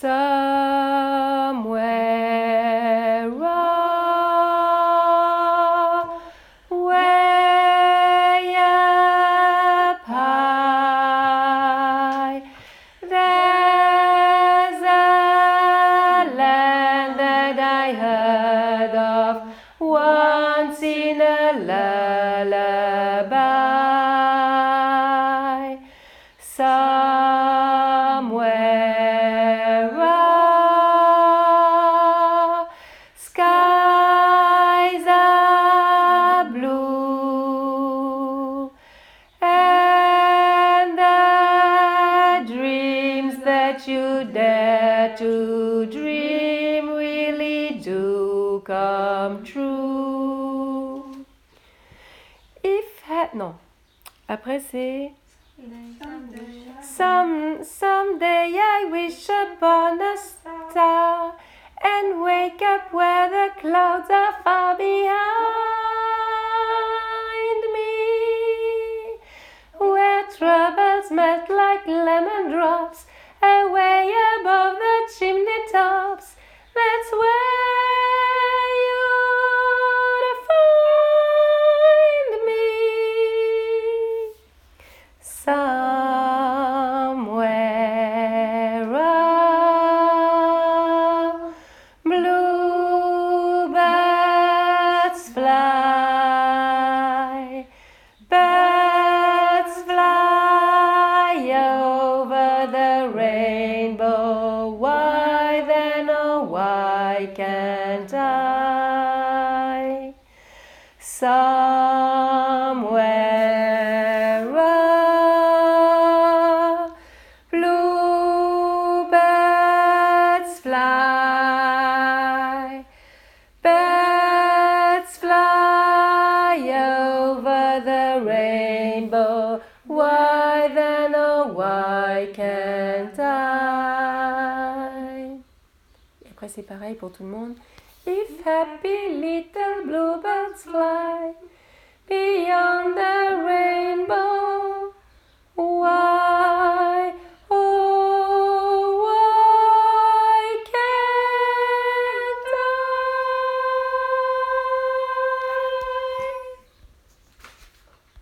somewhere way up high. There's a land that I heard of once in a lullaby. Dare to dream really do come true. If had. Après c'est some someday I wish upon a star and wake up where the clouds are far behind me, where troubles melt like lemon drops Somewhere up, bluebirds fly, birds fly over the rainbow. Why then, oh, why can't I? Et après, c'est pareil pour tout le monde. If happy little bluebirds fly